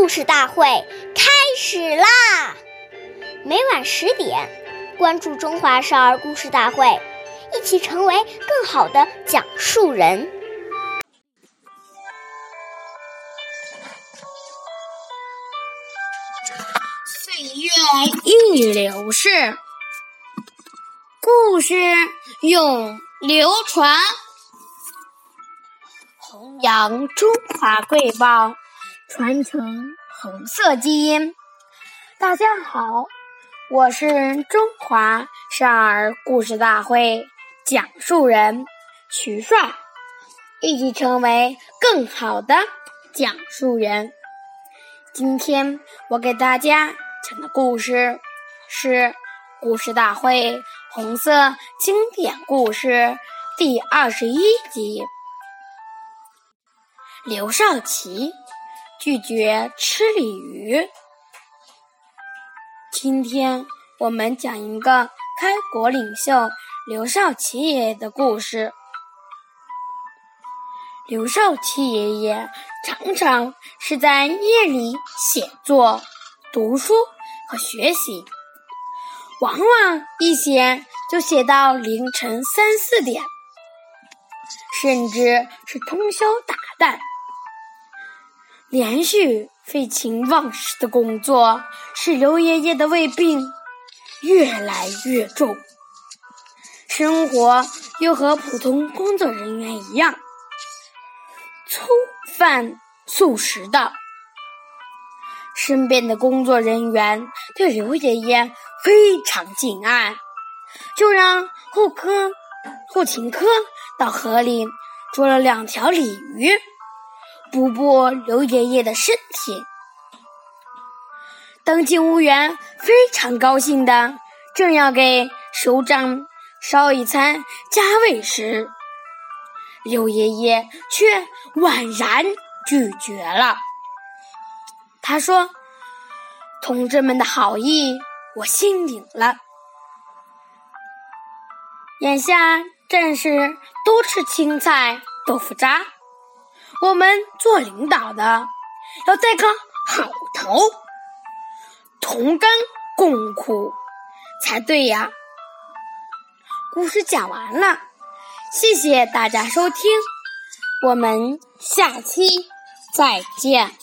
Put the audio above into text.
故事大会开始啦！每晚十点，关注《中华少儿故事大会》，一起成为更好的讲述人。岁月易流逝，故事永流传，弘扬中华瑰宝。传承红色基因。大家好，我是中华少儿故事大会讲述人徐帅，一起成为更好的讲述人。今天我给大家讲的故事是《故事大会红色经典故事》第二十一集，刘少奇。拒绝吃鲤鱼。今天我们讲一个开国领袖刘少奇爷爷的故事。刘少奇爷爷常常是在夜里写作、读书和学习，往往一写就写到凌晨三四点，甚至是通宵达旦。连续废寝忘食的工作，使刘爷爷的胃病越来越重，生活又和普通工作人员一样，粗饭素食的。身边的工作人员对刘爷爷非常敬爱，就让护科、后勤科到河里捉了两条鲤鱼。补补刘爷爷的身体。当警务员非常高兴的正要给首长烧一餐加味时，刘爷爷却婉然拒绝了。他说：“同志们的好意，我心领了。眼下战士多吃青菜、豆腐渣。”我们做领导的要带个好头，同甘共苦才对呀。故事讲完了，谢谢大家收听，我们下期再见。